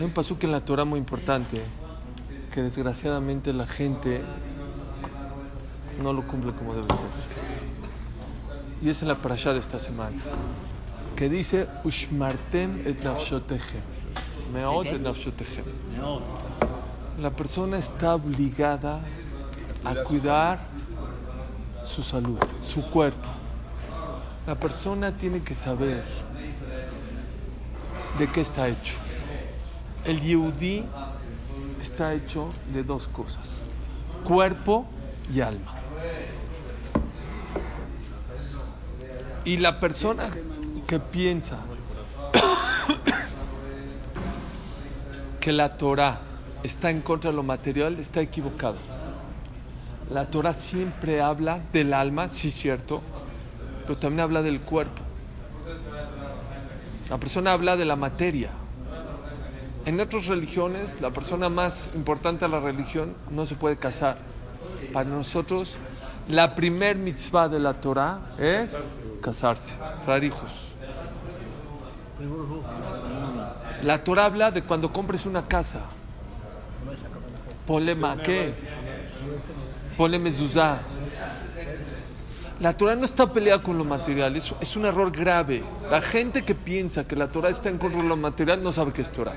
Hay un pasuk en la Torah muy importante que desgraciadamente la gente no lo cumple como debe ser. Y es en la parashá de esta semana que dice Ushmartem et nafshotechem. Meot et nafshotechem. La persona está obligada a cuidar su salud, su cuerpo. La persona tiene que saber de qué está hecho. El Yehudí está hecho de dos cosas, cuerpo y alma. Y la persona que piensa que la Torah está en contra de lo material está equivocado. La Torah siempre habla del alma, sí cierto, pero también habla del cuerpo. La persona habla de la materia. En otras religiones, la persona más importante de la religión no se puede casar. Para nosotros, la primer mitzvah de la Torah es casarse, traer hijos. La Torah habla de cuando compres una casa. Ponle maqué, ponle mezuzá. La Torah no está peleada con lo material, es, es un error grave. La gente que piensa que la Torah está en contra de lo material no sabe qué es Torah.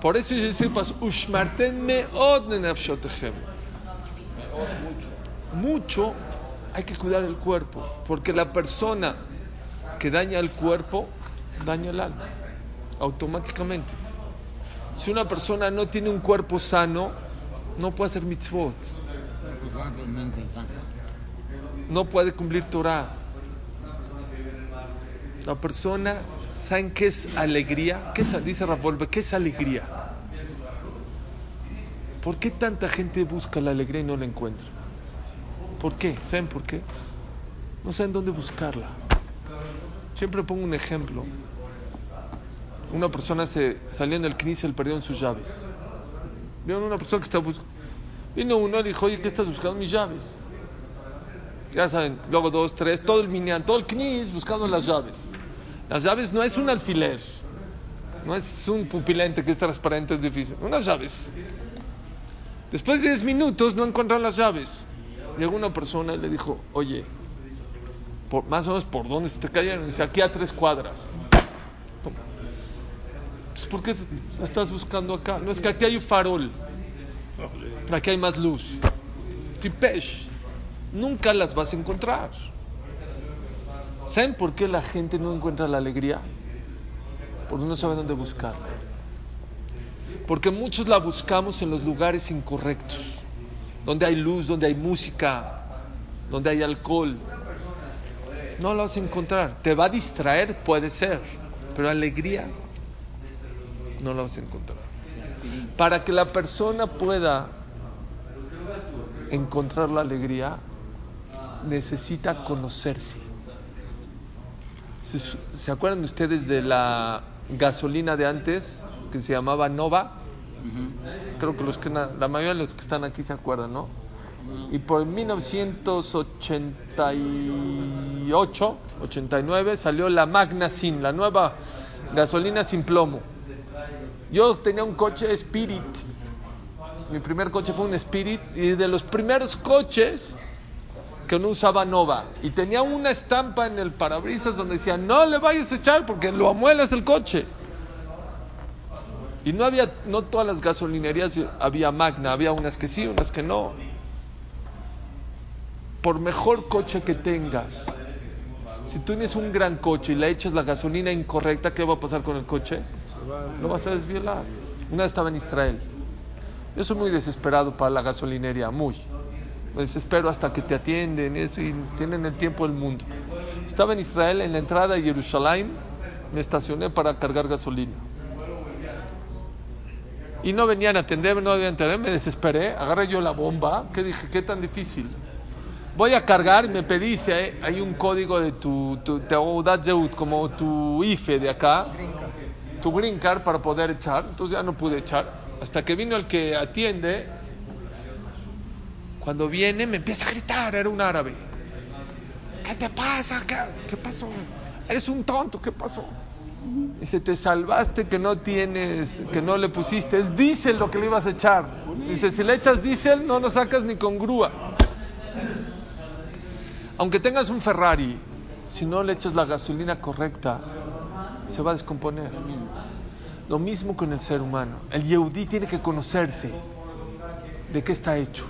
Por eso meod nenafshotechem. Mucho hay que cuidar el cuerpo, porque la persona que daña el cuerpo daña el alma, automáticamente. Si una persona no tiene un cuerpo sano, no puede hacer mitzvot, no puede cumplir Torah. La persona, ¿saben qué es alegría? ¿Qué dice Rafael, ¿qué es alegría? ¿Por qué tanta gente busca la alegría y no la encuentra? ¿Por qué? ¿Saben por qué? No saben dónde buscarla. Siempre pongo un ejemplo. Una persona se saliendo del CNIS y perdió sus llaves. Vieron una persona que está buscando. Vino uno y dijo, oye, ¿qué estás buscando? Mis llaves. Ya saben, luego dos, tres, todo el minian, todo el CNIS buscando las llaves. Las llaves no es un alfiler, no es un pupilente que es transparente, es difícil. Unas llaves. Después de 10 minutos no encontraron las llaves. Llegó una persona y le dijo, oye, por, más o menos por dónde se te cayeron. Dice, aquí a tres cuadras. Entonces, ¿por qué estás buscando acá? No es que aquí hay un farol. Aquí hay más luz. Tipesh. Nunca las vas a encontrar. ¿Saben por qué la gente no encuentra la alegría? Porque no sabe dónde buscarla. Porque muchos la buscamos en los lugares incorrectos. Donde hay luz, donde hay música, donde hay alcohol. No la vas a encontrar. Te va a distraer, puede ser. Pero alegría no la vas a encontrar. Para que la persona pueda encontrar la alegría, necesita conocerse. ¿Se, ¿Se acuerdan ustedes de la gasolina de antes que se llamaba Nova? Creo que los que la mayoría de los que están aquí se acuerdan, ¿no? Y por 1988, 89 salió la Magna Sin, la nueva gasolina sin plomo. Yo tenía un coche Spirit. Mi primer coche fue un Spirit y de los primeros coches que no usaba Nova. Y tenía una estampa en el parabrisas donde decía, no le vayas a echar porque lo amuelas el coche. Y no había, no todas las gasolinerías había Magna, había unas que sí, unas que no. Por mejor coche que tengas, si tú tienes un gran coche y le echas la gasolina incorrecta, ¿qué va a pasar con el coche? Lo vas a desvielar. Una vez estaba en Israel. Yo soy muy desesperado para la gasolinería, muy. Me desespero hasta que te atienden eso y tienen el tiempo del mundo. Estaba en Israel, en la entrada de Jerusalén, me estacioné para cargar gasolina. Y no venían a atenderme, no a atenderme, me desesperé, agarré yo la bomba, que dije, qué tan difícil. Voy a cargar, me pediste, eh, hay un código de tu, tu Zehut, como tu IFE de acá, tu green card para poder echar, entonces ya no pude echar. Hasta que vino el que atiende, cuando viene me empieza a gritar, era un árabe. ¿Qué te pasa? ¿Qué, qué pasó? Eres un tonto, ¿qué pasó? Dice, te salvaste que no tienes, que no le pusiste. Es diésel lo que le ibas a echar. Dice, si le echas diésel, no lo sacas ni con grúa. Aunque tengas un Ferrari, si no le echas la gasolina correcta, se va a descomponer. Lo mismo con el ser humano. El Yehudi tiene que conocerse de qué está hecho.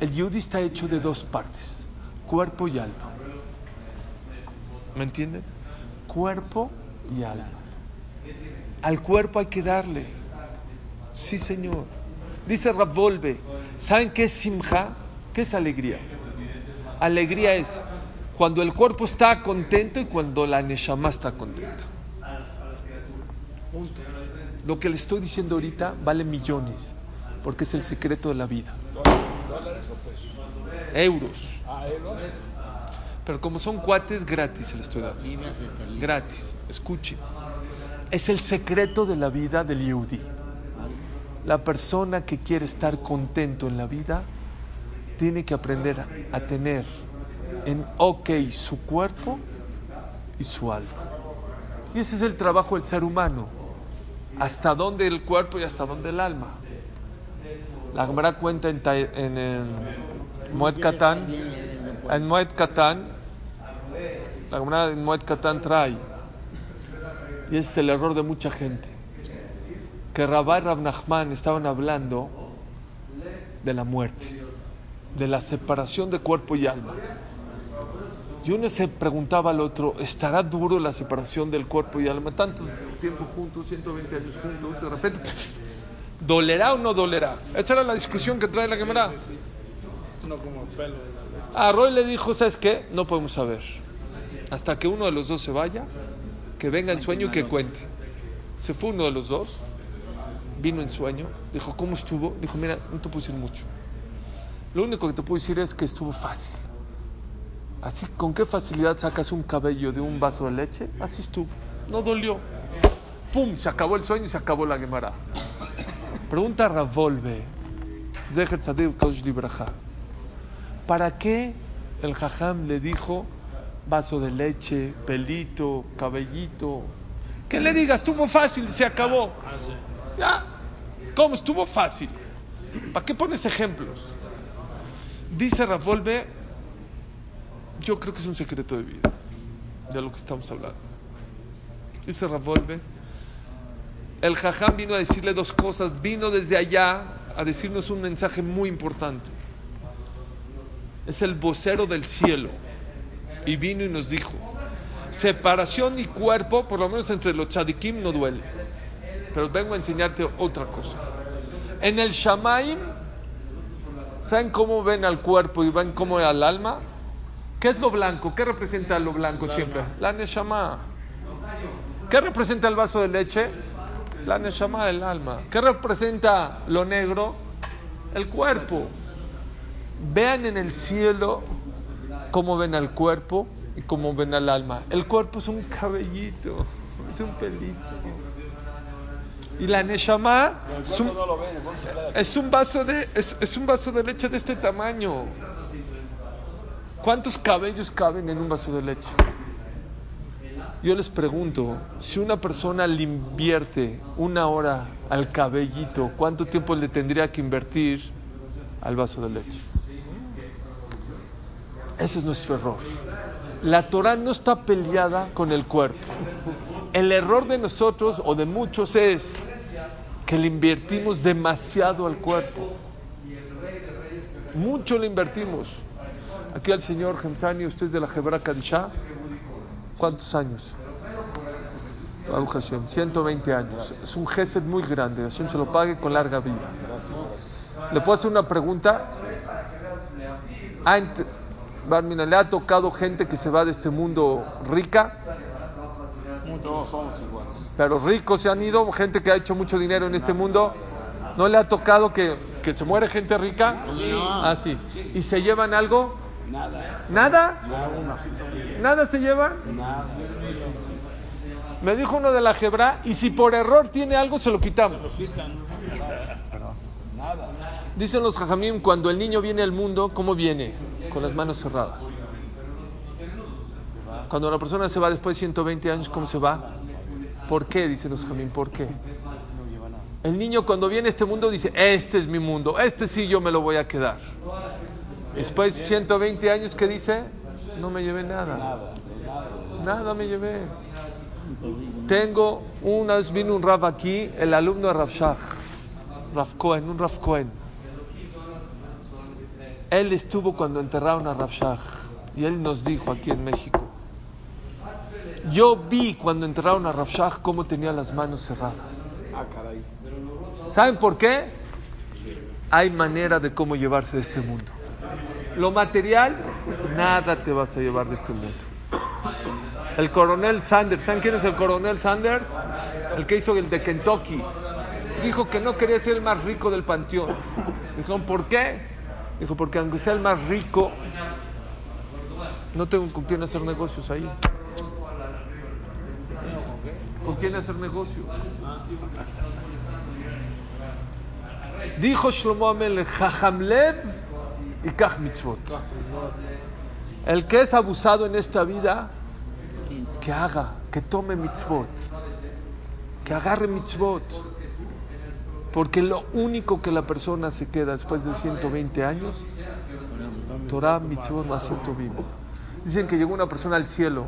El Yehudi está hecho de dos partes, cuerpo y alma. ¿Me entienden? Cuerpo y alma. Al cuerpo hay que darle. Sí, Señor. Dice Ravolve, ¿saben qué es simja? ¿Qué es alegría? Alegría es cuando el cuerpo está contento y cuando la neshama está contenta. Lo que le estoy diciendo ahorita vale millones, porque es el secreto de la vida. Euros. Pero como son cuates, gratis se le estoy dando. Gratis. Escuchen. Es el secreto de la vida del Yehudi. La persona que quiere estar contento en la vida tiene que aprender a tener en ok su cuerpo y su alma. Y ese es el trabajo del ser humano. Hasta dónde el cuerpo y hasta dónde el alma. La Gemara cuenta en, en, Moed Katan, en Moed Katan, la Gemara en Moed Katan trae, y es el error de mucha gente, que Rabá y Rab Nachman estaban hablando de la muerte, de la separación de cuerpo y alma. Y uno se preguntaba al otro, ¿estará duro la separación del cuerpo y alma? Tantos tiempo juntos, 120 años juntos, de repente, ¿dolerá o no dolerá? Esa era la discusión que trae la Gemara. A Roy le dijo, ¿sabes qué? No podemos saber. Hasta que uno de los dos se vaya, que venga en sueño y que cuente. Se fue uno de los dos, vino en sueño, dijo, ¿cómo estuvo? Dijo, mira, no te puedo decir mucho. Lo único que te puedo decir es que estuvo fácil. Así, ¿con qué facilidad sacas un cabello de un vaso de leche? Así estuvo. No dolió. ¡Pum! Se acabó el sueño y se acabó la Gemara. Pregunta a Ravolve. ¿Para qué el jajam le dijo vaso de leche, pelito, cabellito? Que le diga, estuvo fácil, se acabó. Ya. ¿Cómo estuvo fácil? ¿Para qué pones ejemplos? Dice Ravolve, yo creo que es un secreto de vida, de lo que estamos hablando. Dice Ravolve, el jajam vino a decirle dos cosas, vino desde allá a decirnos un mensaje muy importante. Es el vocero del cielo. Y vino y nos dijo, separación y cuerpo, por lo menos entre los tzadikim, no duele. Pero vengo a enseñarte otra cosa. En el Shamaim, ¿saben cómo ven al cuerpo y ven cómo al alma? ¿Qué es lo blanco? ¿Qué representa lo blanco siempre? La Neshama. ¿Qué representa el vaso de leche? La Neshama del alma. ¿Qué representa lo negro? El cuerpo. Vean en el cielo cómo ven al cuerpo y cómo ven al alma. El cuerpo es un cabellito, es un pelito. Y la Neshama es un, vaso, de, es un vaso de leche de este tamaño. ¿Cuántos cabellos caben en un vaso de leche? Yo les pregunto, si una persona le invierte una hora al cabellito, ¿cuánto tiempo le tendría que invertir al vaso de leche? Ese es nuestro error. La Torah no está peleada con el cuerpo. El error de nosotros o de muchos es que le invertimos demasiado al cuerpo. Mucho le invertimos. Aquí al señor Gemsani, usted es de la Hebra ¿cuántos años? Baruch Hashem, 120 años. Es un gesed muy grande. Hashem se lo pague con larga vida. ¿Le puedo hacer una pregunta? Ah, Barmina, ¿le ha tocado gente que se va de este mundo rica? Todos somos iguales. Pero ricos se han ido, gente que ha hecho mucho dinero en este mundo. ¿No le ha tocado que, que se muere gente rica? Ah, sí. ¿Y se llevan algo? Nada. ¿Nada? Nada. ¿Nada se lleva? Nada. Me dijo uno de la Hebra, y si por error tiene algo, se lo quitamos. Nada. Dicen los jajamim, cuando el niño viene al mundo, ¿cómo viene? Con las manos cerradas. Cuando la persona se va después de 120 años, ¿cómo se va? ¿Por qué? Dicen los jamín, ¿por qué? El niño cuando viene a este mundo dice, este es mi mundo, este sí yo me lo voy a quedar. Después de 120 años que dice, no me llevé nada. Nada me llevé. Tengo, una vez vino un Rav aquí, el alumno de Rav Shach, Rav Cohen, un Rav Cohen. Él estuvo cuando enterraron a Rav Shach y él nos dijo aquí en México, yo vi cuando enterraron a Rav Shach cómo tenía las manos cerradas. Ah. ¿Saben por qué? Hay manera de cómo llevarse de este mundo. Lo material, nada te vas a llevar de este mundo. El coronel Sanders, ¿saben quién es el coronel Sanders? El que hizo el de Kentucky. Dijo que no quería ser el más rico del panteón. Dijeron, ¿por qué? Dijo, porque aunque sea el más rico, no tengo con quién hacer negocios ahí. ¿Con quién hacer negocios? Dijo Shlomo Amelech, Jajamlev y Kach Mitzvot. El que es abusado en esta vida, que haga, que tome mitzvot, que agarre mitzvot. Porque lo único que la persona se queda después de 120 años, Torah, mitzvot, vivo. Dicen que llegó una persona al cielo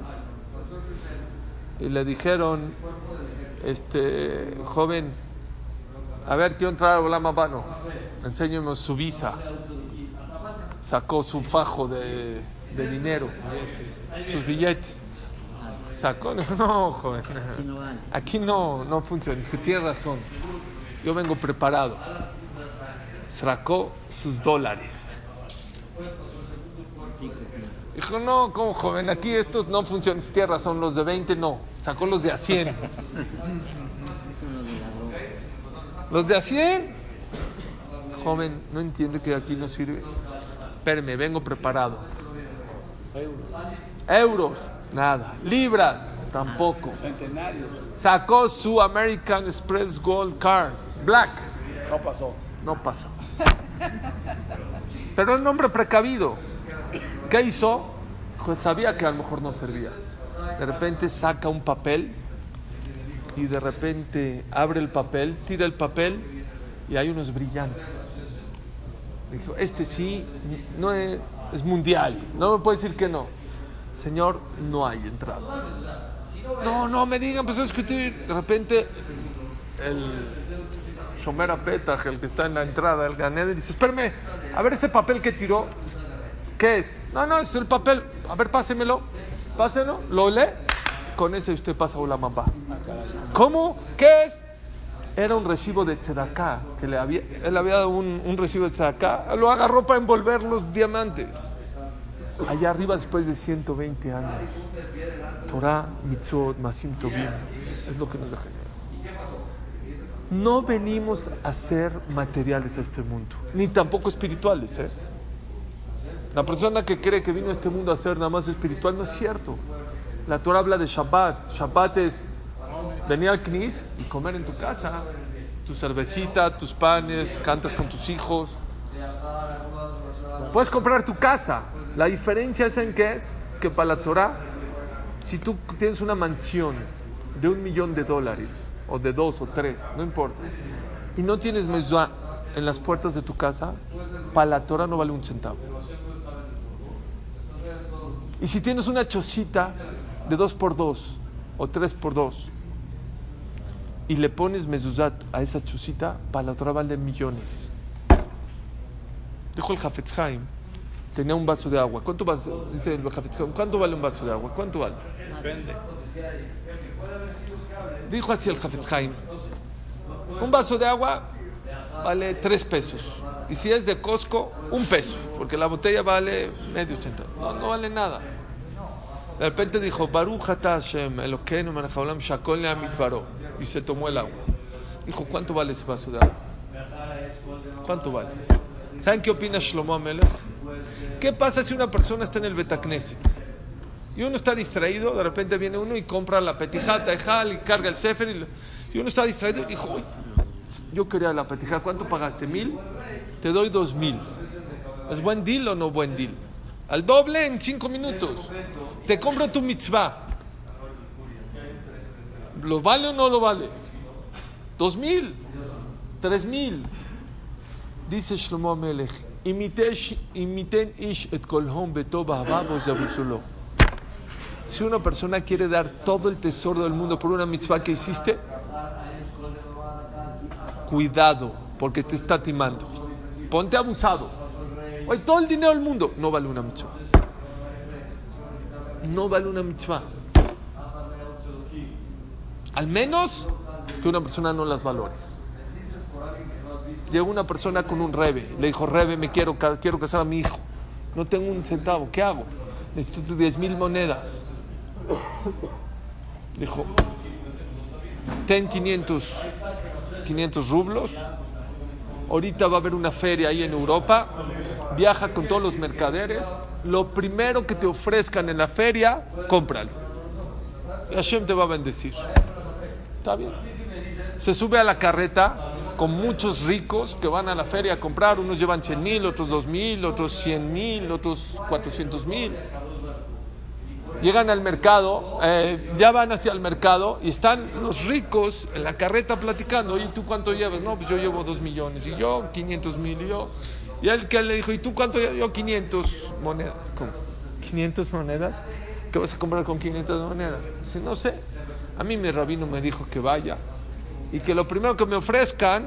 y le dijeron, este joven, a ver, quiero entrar a Olam Habano, enséñenos su visa. Sacó su fajo de, de dinero, sus billetes. Sacó, no, joven, aquí no, no funciona. Dije, tiene razón, yo vengo preparado. Sacó sus dólares. Dijo, no, como joven, aquí estos no funcionan, tiene razón, los de 20 no, sacó los de a 100. Los de a 100. Joven, no entiende que aquí no sirve. Espérame, vengo preparado. Euros, nada. Libras, tampoco. Sacó su American Express Gold Card, black. No pasó. No pasó. Pero el nombre precavido. ¿Qué hizo? Pues sabía que a lo mejor no servía. De repente saca un papel y de repente abre el papel, tira el papel y hay unos brillantes. Dijo, este sí, no es, mundial, no me puede decir que no. Señor, no hay entrada. No, no me digan, empezó a discutir. De repente, el Shomer Petach, el que está en la entrada, el Ganed, dice: Espérame, a ver ese papel que tiró, ¿qué es? No, no, es el papel. A ver, pásemelo, pásenlo, lo lee. Con ese usted pasa a Ulamamba. ¿Cómo? ¿Qué es? Era un recibo de tzedaká, que le había, él había dado un, un recibo de tzedaká, lo agarró para envolver los diamantes. Allá arriba, después de 120 años, Torah, Mitzvot, Masim Tovim, es lo que nos deja. No venimos a ser materiales a este mundo, ni tampoco espirituales. ¿eh? La persona que cree que vino a este mundo a ser nada más espiritual no es cierto. La Torah habla de Shabbat. Shabbat es venir al Knis y comer en tu casa. Tu cervecita, tus panes, cantas con tus hijos. Puedes comprar tu casa. La diferencia es en qué es que para la Torah, si tú tienes una mansión de un millón de dólares, o de dos o tres, no importa, y no tienes mezuzá en las puertas de tu casa, para la Torah no vale un centavo. Y si tienes una chocita de dos por dos o tres por dos y le pones mezuzat a esa chocita, para la Torah vale millones. Dijo el Jafetz Haim, tenía un vaso de agua. ¿Cuánto, vaso, dice el Jafetz Haim, ¿cuánto vale un vaso de agua? ¿Cuánto vale? Depende. Dijo así el Jafetz Haim, un vaso de agua vale tres pesos. Y si es de Costco, un peso, porque la botella vale medio centavo. No, no vale nada. De repente dijo, Baruch Hashem, Elokeinu shakol baro. Y se tomó el agua. Dijo, ¿cuánto vale ese vaso de agua? ¿Cuánto vale? ¿Saben qué opina Shlomo Amelech? ¿Qué pasa si una persona está en el Betacneset? Y uno está distraído, de repente viene uno y compra la petijata y carga el sefer y, y uno está distraído y dijo, "Uy, yo quería la petijata, ¿cuánto pagaste? ¿Mil? Te doy dos mil. ¿Es buen deal o no buen deal? Al doble en cinco minutos. Te compro tu mitzvah. ¿Lo vale o no lo vale? ¿Dos mil? ¿Tres mil? Dice Shlomo Melech, imiten ish et kolhom Si una persona quiere dar todo el tesoro del mundo por una mitzvah que hiciste, cuidado, porque te está timando. Ponte abusado. Hoy todo el dinero del mundo no vale una mitzvah. No vale una mitzvah. Al menos que una persona no las valore. Llegó una persona con un rebe, le dijo, rebe, me quiero, quiero casar a mi hijo. No tengo un centavo, ¿qué hago? Necesito 10 mil monedas. Dijo, ten 500, 500 rublos. Ahorita va a haber una feria ahí en Europa. Viaja con todos los mercaderes. Lo primero que te ofrezcan en la feria, cómpralo. Hashem te va a bendecir. Está bien. Se sube a la carreta con muchos ricos que van a la feria a comprar. Unos llevan 100 mil, otros 2 mil, otros 100 mil, otros 400 mil. Llegan al mercado, eh, ya van hacia el mercado y están los ricos en la carreta platicando. ¿Y tú cuánto llevas? No, pues yo llevo 2 millones y yo 500 mil y yo. Y él que le dijo, ¿y tú cuánto llevas? Yo 500 monedas. ¿Cómo? ¿500 monedas? ¿Qué vas a comprar con 500 monedas? Dice, no sé. A mí mi rabino me dijo que vaya y que lo primero que me ofrezcan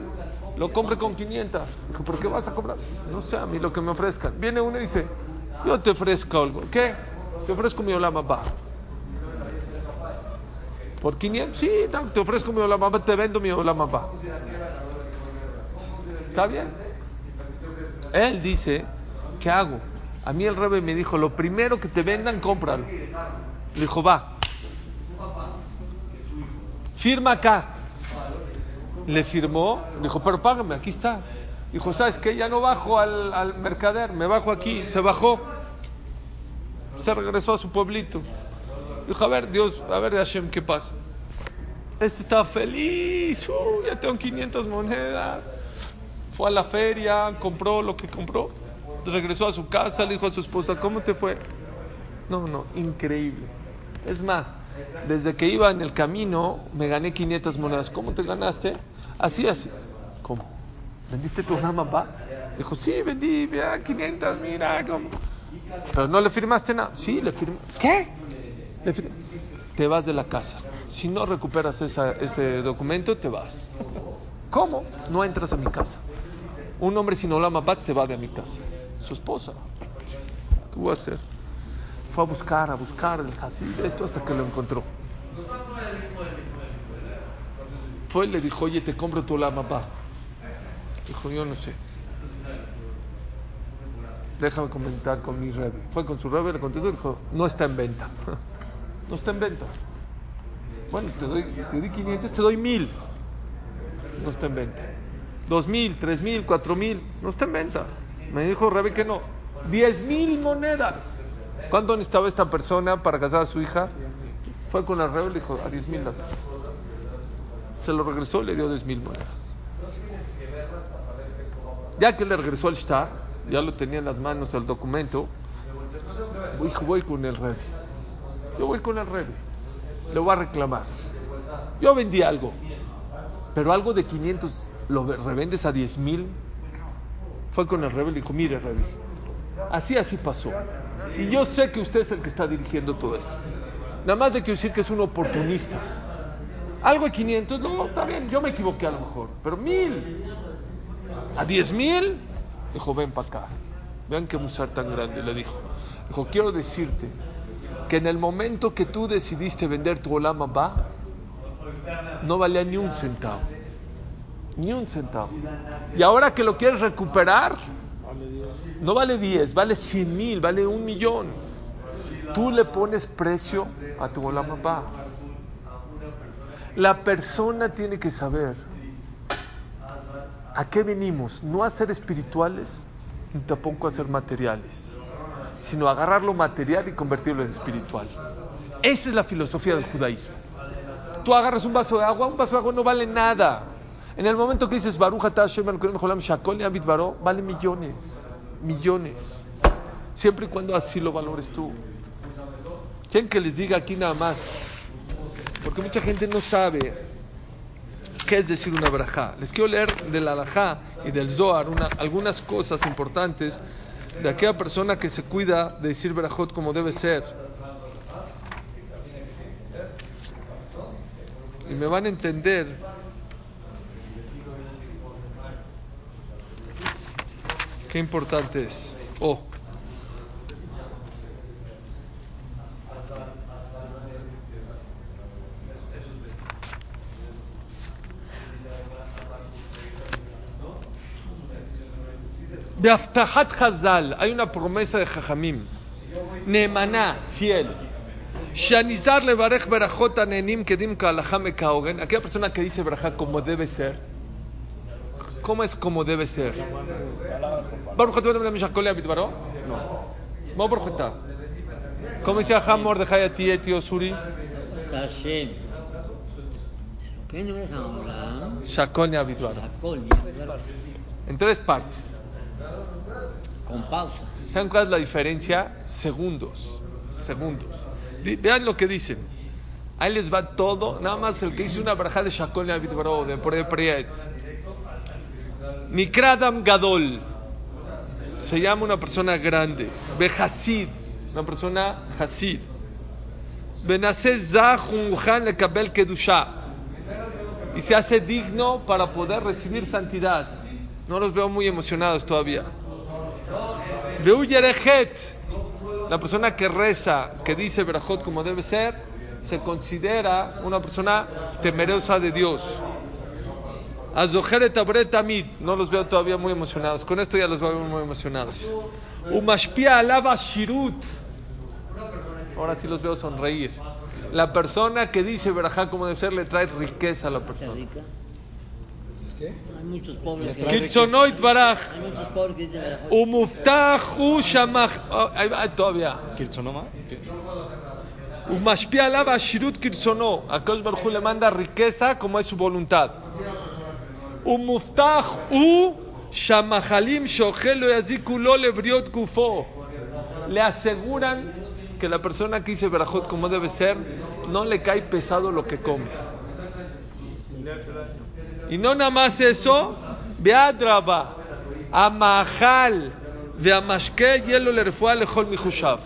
lo compre con 500. Dijo, ¿por qué vas a comprar? no sé, a mí lo que me ofrezcan. Viene uno y dice, yo te ofrezco algo. ¿Qué? Te ofrezco mi olama. ¿Por 500? Sí, te ofrezco mi olama te vendo mi olama. ¿Está bien? Él dice, ¿qué hago? A mí el rebe me dijo, lo primero que te vendan, cómpralo. Le dijo, va. Firma acá. Le firmó, dijo, pero págame, aquí está. Dijo, ¿sabes qué? Ya no bajo al, mercader, me bajo aquí. Se bajó, se regresó a su pueblito. Dijo, a ver, Dios, a ver, Hashem, ¿qué pasa? Este estaba feliz, ya tengo 500 monedas. Fue a la feria, compró lo que compró, regresó a su casa, le dijo a su esposa, ¿cómo te fue? No, no, increíble. Es más, desde que iba en el camino me gané 500 monedas. ¿Cómo te ganaste? Así, así. ¿Cómo? ¿Vendiste tu mamá? Dijo, sí, vendí 500, mira. ¿cómo? Pero no le firmaste nada. Sí, le firmé. ¿Qué? Le te vas de la casa. Si no recuperas ese documento, te vas. ¿Cómo? No entras a mi casa. Un hombre sin olama bat se va de mi casa. Su esposa. ¿Qué voy a hacer? Fue a buscar, a buscar el Hasid, esto hasta que lo encontró. Fue y le dijo, oye, te compro tu lama, papá. Dijo, yo no sé. Déjame comentar con mi rebe. Fue con su rebe, le contestó y dijo, no está en venta. no está en venta. Bueno, te, doy, te di 500, te doy 1000. No está en venta. 2000, 3000, 4000, no está en venta. Me dijo Rebe que no. 10 mil monedas. ¿Cuánto necesitaba esta persona para casar a su hija? Fue con el rey y le dijo, a 10 mil Se lo regresó y le dio 10 mil monedas. Ya que le regresó al shtar, ya lo tenía en las manos el documento, dijo, voy con el rey. Yo voy con el rey. Le voy a reclamar. Yo vendí algo, pero algo de 500 lo revendes a 10 mil. Fue con el rey y dijo, mire rey, así así pasó. Y yo sé que usted es el que está dirigiendo todo esto. Nada más de que decir que es un oportunista. Algo de 500, no, está bien, yo me equivoqué a lo mejor, pero mil, a 10 mil, dijo, ven para acá. Vean qué musar tan grande, le dijo. Dijo, quiero decirte que en el momento que tú decidiste vender tu Olama va, no valía ni un centavo. Ni un centavo. Y ahora que lo quieres recuperar, no vale 10, vale 100 mil, vale un millón. Tú le pones precio a tu papá. La persona tiene que saber a qué venimos, no a ser espirituales, ni tampoco a ser materiales, sino a agarrar lo material y convertirlo en espiritual. Esa es la filosofía del judaísmo. Tú agarras un vaso de agua, un vaso de agua no vale nada. En el momento que dices Baruch vale millones millones. Siempre y cuando así lo valores tú. ¿Quién que les diga aquí nada más? Porque mucha gente no sabe qué es decir una verajá. Les quiero leer del alajá y del zohar una- algunas cosas importantes de aquella persona que se cuida de decir verajot como debe ser. Y me van a entender qué importante es. Oh. De Aftahat Hazal hay una promesa de Jajamim. Neemaná, fiel. Shanizar levarech berajot anenim kedim kalaha mekaogen. Aquella persona que dice berajá como debe ser cómo es como debe ser. No. ¿Cómo dice Ham Mordejai a ti, tío Suri? Shakonia habitual. En tres partes. Con pausa. ¿Saben cuál es la diferencia? Segundos. Segundos. Vean lo que dicen. Ahí les va todo. Nada más el que hizo una baraja de Shakonia habitual, de Pre Nikradam Gadol. Se llama una persona grande. Behasid. Una persona Hasid. Benase Zahunhan Lekabel Kedusha. Y se hace digno para poder recibir santidad. No los veo muy emocionados todavía. Veu Yerejet, la persona que reza, que dice Berajot como debe ser, se considera una persona temerosa de Dios. No los veo todavía muy emocionados. Con esto ya los veo muy emocionados. Umashpia alava Shirut. Ahora sí los veo sonreír. La persona que dice Berajá como debe ser le trae riqueza a la ¿Se persona. Hay muchos pobres que Kitsonoit Baraj. hay muchos pobres que dicen "Verajot". Umuftach Ushamach. Oh, todavía. ¿Kirchonoma? Umashpia alaba Shirut Kirsono. A Kosh Baruj Hu le manda riqueza como es su voluntad. Umuftach U Shamahalim Shochelo Yaziku Lo Lebriot Gufo. Le aseguran que la persona que dice Berajot como debe ser, no le cae pesado lo que come. Y no nada más eso, Beadraba, Amahal, Beamashke, Yelo le refua lejol mihushav.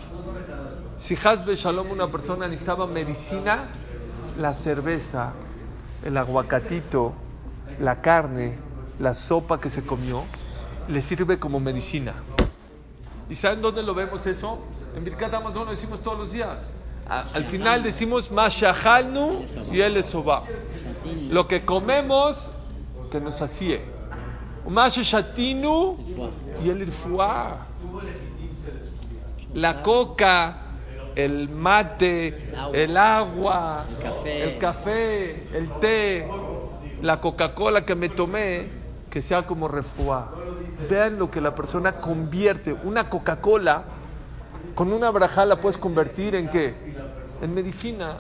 Si Hazbe Shalom una persona necesitaba medicina, la cerveza, el aguacatito, la carne, la sopa que se comió, le sirve como medicina. ¿Y saben dónde lo vemos eso? En Birkat Amazon lo decimos todos los días. Al final decimos Mashahalnu y el soba. Lo que comemos que nos sacie. Mashatinu y el irfuá. La coca, el mate, el agua, el café, el té, la Coca-Cola que me tomé, que sea como refuá. Vean lo que la persona convierte. Una Coca-Cola con una braja la puedes convertir en qué? En medicina.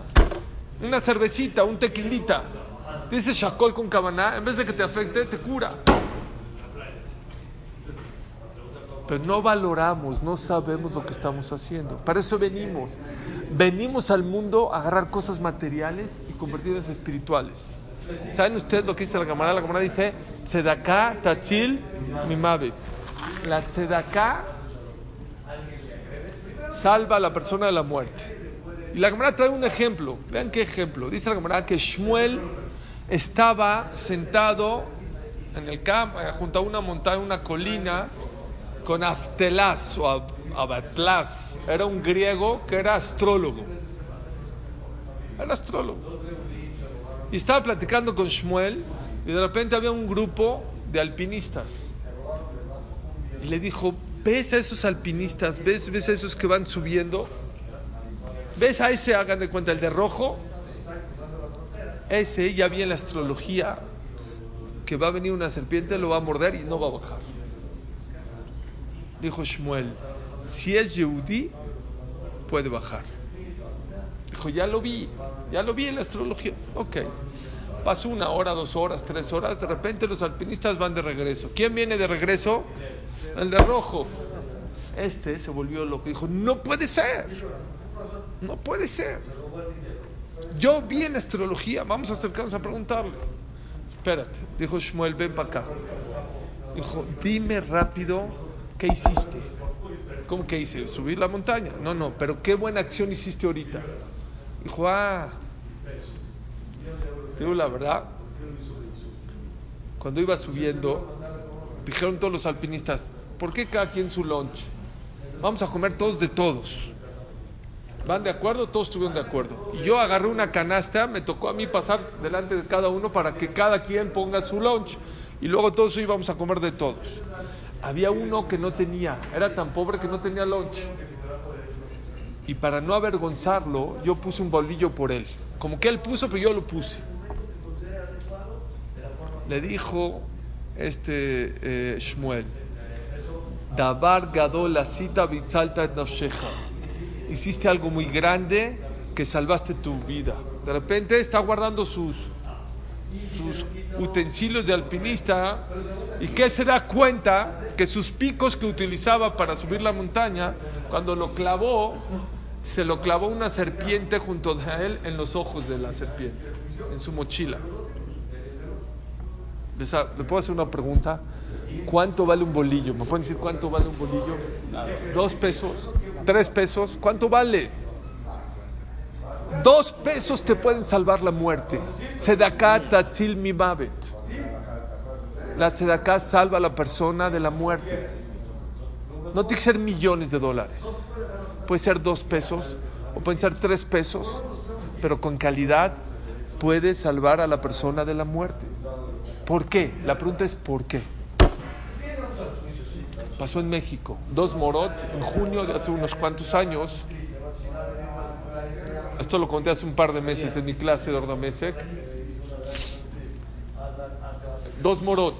Una cervecita, un tequilita. Dice Shakol con cabaná, en vez de que te afecte, te cura. Pero no valoramos, no sabemos lo que estamos haciendo. Para eso venimos. Venimos al mundo a agarrar cosas materiales y convertirlas en espirituales. ¿Saben ustedes lo que dice la camarada? La camarada dice, Tzedaká, Tachil, Mimabe. La Tzedaká salva a la persona de la muerte. Y la camarada trae un ejemplo. Vean qué ejemplo. Dice la camarada que Shmuel estaba sentado en el campo, eh, junto a una montaña, una colina, con Aftelas o Ab- Abatlas. Era un griego que era astrólogo. Era astrólogo. Y estaba platicando con Shmuel y de repente había un grupo de alpinistas. Y le dijo, ¿ves a esos alpinistas? ¿Ves, ¿Ves a esos que van subiendo? ¿Ves a ese, hagan de cuenta, el de rojo? Ese ya vi en la astrología que va a venir una serpiente, lo va a morder y no va a bajar. Dijo Shmuel, si es Yehudi, puede bajar. Dijo, ya lo vi, ya lo vi en la astrología. Ok. Pasó una hora, dos horas, tres horas, de repente los alpinistas van de regreso. ¿Quién viene de regreso? El de rojo. Este se volvió loco. Dijo, no puede ser. No puede ser. Yo vi en astrología, vamos a acercarnos a preguntarle. Espérate, dijo Shmuel, ven para acá. Dijo, dime rápido qué hiciste. ¿Cómo que hice? Subir la montaña. No, no, pero qué buena acción hiciste ahorita. Dijo, ah, digo la verdad, cuando iba subiendo, dijeron todos los alpinistas, ¿por qué cada quien su lunch? Vamos a comer todos de todos. ¿Van de acuerdo? Todos estuvieron de acuerdo. Y yo agarré una canasta, me tocó a mí pasar delante de cada uno para que cada quien ponga su lunch. Y luego todos íbamos a comer de todos. Había uno que no tenía, era tan pobre que no tenía lunch. Y para no avergonzarlo, yo puse un bolillo por él. Como que él puso, pero yo lo puse. Le dijo este eh, Shmuel, Dabar gadol la cita bitzalta et Hiciste algo muy grande que salvaste tu vida. De repente está guardando sus, sus utensilios de alpinista y que se da cuenta que sus picos que utilizaba para subir la montaña, cuando lo clavó, se lo clavó una serpiente junto a él en los ojos de la serpiente, en su mochila. ¿Le puedo hacer una pregunta? ¿Cuánto vale un bolillo? ¿Me pueden decir cuánto vale un bolillo? ¿Dos pesos? ¿Tres pesos? ¿Cuánto vale? Dos pesos te pueden salvar la muerte. Sedaká tatzil mi babet. La tzedaká salva a la persona de la muerte. No tiene que ser millones de dólares. Puede ser dos pesos o pueden ser tres pesos, pero con calidad puede salvar a la persona de la muerte. ¿Por qué? La pregunta es ¿por qué? Pasó en México. Dos Morot, en junio de hace unos cuantos años. Esto lo conté hace un par de meses en mi clase de Ordamesek. Dos Morot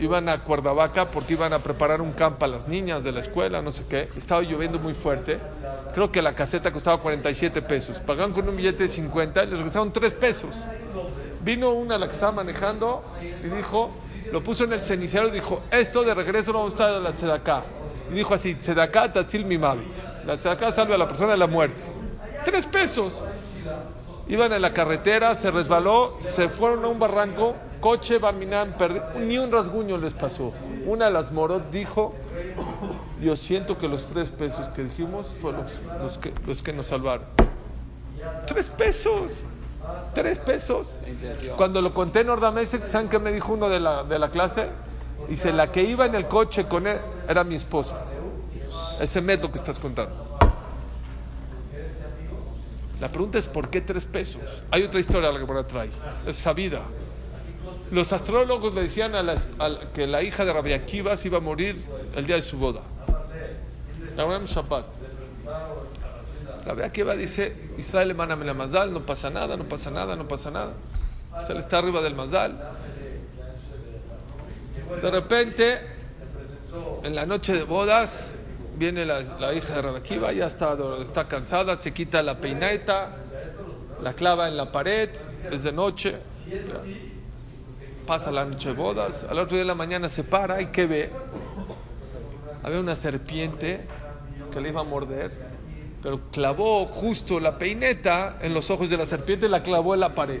iban a Cuerdavaca porque iban a preparar un campo a las niñas de la escuela, no sé qué. Estaba lloviendo muy fuerte. Creo que la caseta costaba 47 pesos. Pagaron con un billete de 50 y les regresaron 3 pesos. Vino una la que estaba manejando y dijo, lo puso en el cenicero y dijo, esto de regreso no vamos a usar a la tzedaká. Y dijo así, tzedaká tatzil mi mavit. La tzedaká salve a la persona de la muerte. Tres pesos. Iban en la carretera, se resbaló, se fueron a un barranco, coche, Barminán, ni un rasguño les pasó. Una de las morot dijo, yo siento que los tres pesos que dijimos fueron los, que, los que nos salvaron. Tres pesos. Tres pesos. Cuando lo conté en Ordamese, ¿saben qué me dijo uno de la, de la clase? Dice, la que iba en el coche con él era mi esposa. Ese método que estás contando. La pregunta es, ¿por qué tres pesos? Hay otra historia la que por trae. Es sabida. Los astrólogos le decían a que la hija de Rabbi Akiva iba a morir el día de su boda. Shabbat. Rabbi Akiva dice, Israel emáname la Mazdal, no pasa nada, no pasa nada, no pasa nada. Le está arriba del Mazdal. De repente, en la noche de bodas, viene la, hija de Rabbi Akiva, ya está, está cansada, se quita la peineta, la clava en la pared, es de noche. Pasa la noche de bodas, al otro día de la mañana se para y ¿qué ve? Había una serpiente que le iba a morder, pero clavó justo la peineta en los ojos de la serpiente y la clavó en la pared.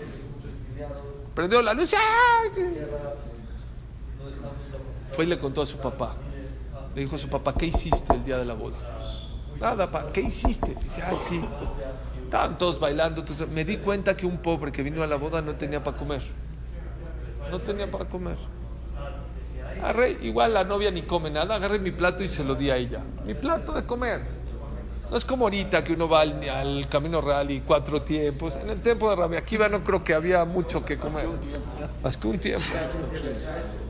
Prendió la luz. Fue y le contó a su papá. Le dijo a su papá, ¿qué hiciste el día de la boda? Nada, papá, ¿qué hiciste? Dice, ah, sí. Estaban bailando. Entonces me di cuenta que un pobre que vino a la boda no tenía para comer no tenía para comer. Agarré, igual la novia ni come nada, agarré mi plato y se lo di a ella. Mi plato de comer. No es como ahorita que uno va al, Camino Real y cuatro tiempos. En el tiempo de Rabia Akiva no creo que había mucho que comer. Más que un tiempo. Un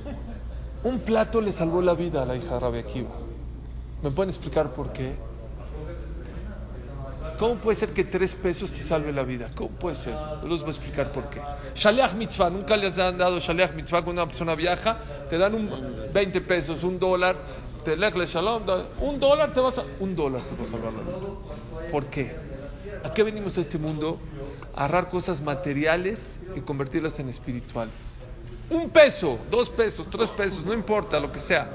plato le salvó la vida a la hija de Rabia Akiva. ¿Me pueden explicar por qué? ¿Cómo puede ser que tres pesos te salve la vida? ¿Cómo puede ser? Yo les voy a explicar por qué. Shaliach mitzvah, nunca les han dado shaliach mitzvah cuando una persona viaja, te dan un 20 pesos, un dólar, te le shalom, un dólar te vas a, un dólar te va a salvar la vida. ¿Por qué? ¿A qué venimos a este mundo? A agarrar cosas materiales y convertirlas en espirituales. Un peso, dos pesos, tres pesos, no importa lo que sea.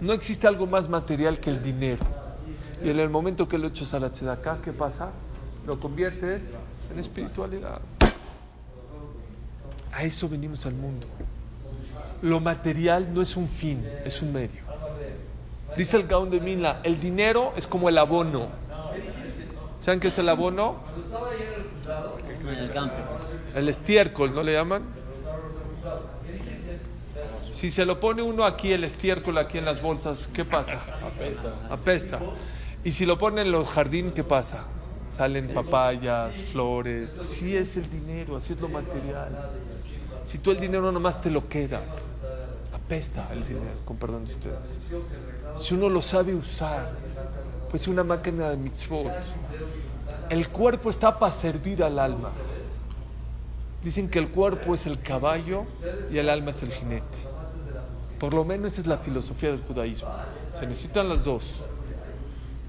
No existe algo más material que el dinero. Y en el momento que lo echas a la tzedaká, ¿qué pasa? lo conviertes en espiritualidad. A eso venimos al mundo. Lo material no es un fin, es un medio. Dice el Gaon de Mina, el dinero es como el abono. ¿Saben qué es el abono? El estiércol, ¿no le llaman? Si se lo pone uno aquí, el estiércol aquí en las bolsas, ¿qué pasa? Apesta. Apesta. Y si lo ponen en los jardines, ¿qué pasa? Salen papayas, flores. Así es el dinero, así es lo material. Si tú el dinero nomás te lo quedas, apesta el dinero, con perdón de ustedes. Si uno lo sabe usar, pues una máquina de mitzvot. El cuerpo está para servir al alma. Dicen que el cuerpo es el caballo y el alma es el jinete. Por lo menos esa es la filosofía del judaísmo. Se necesitan las dos.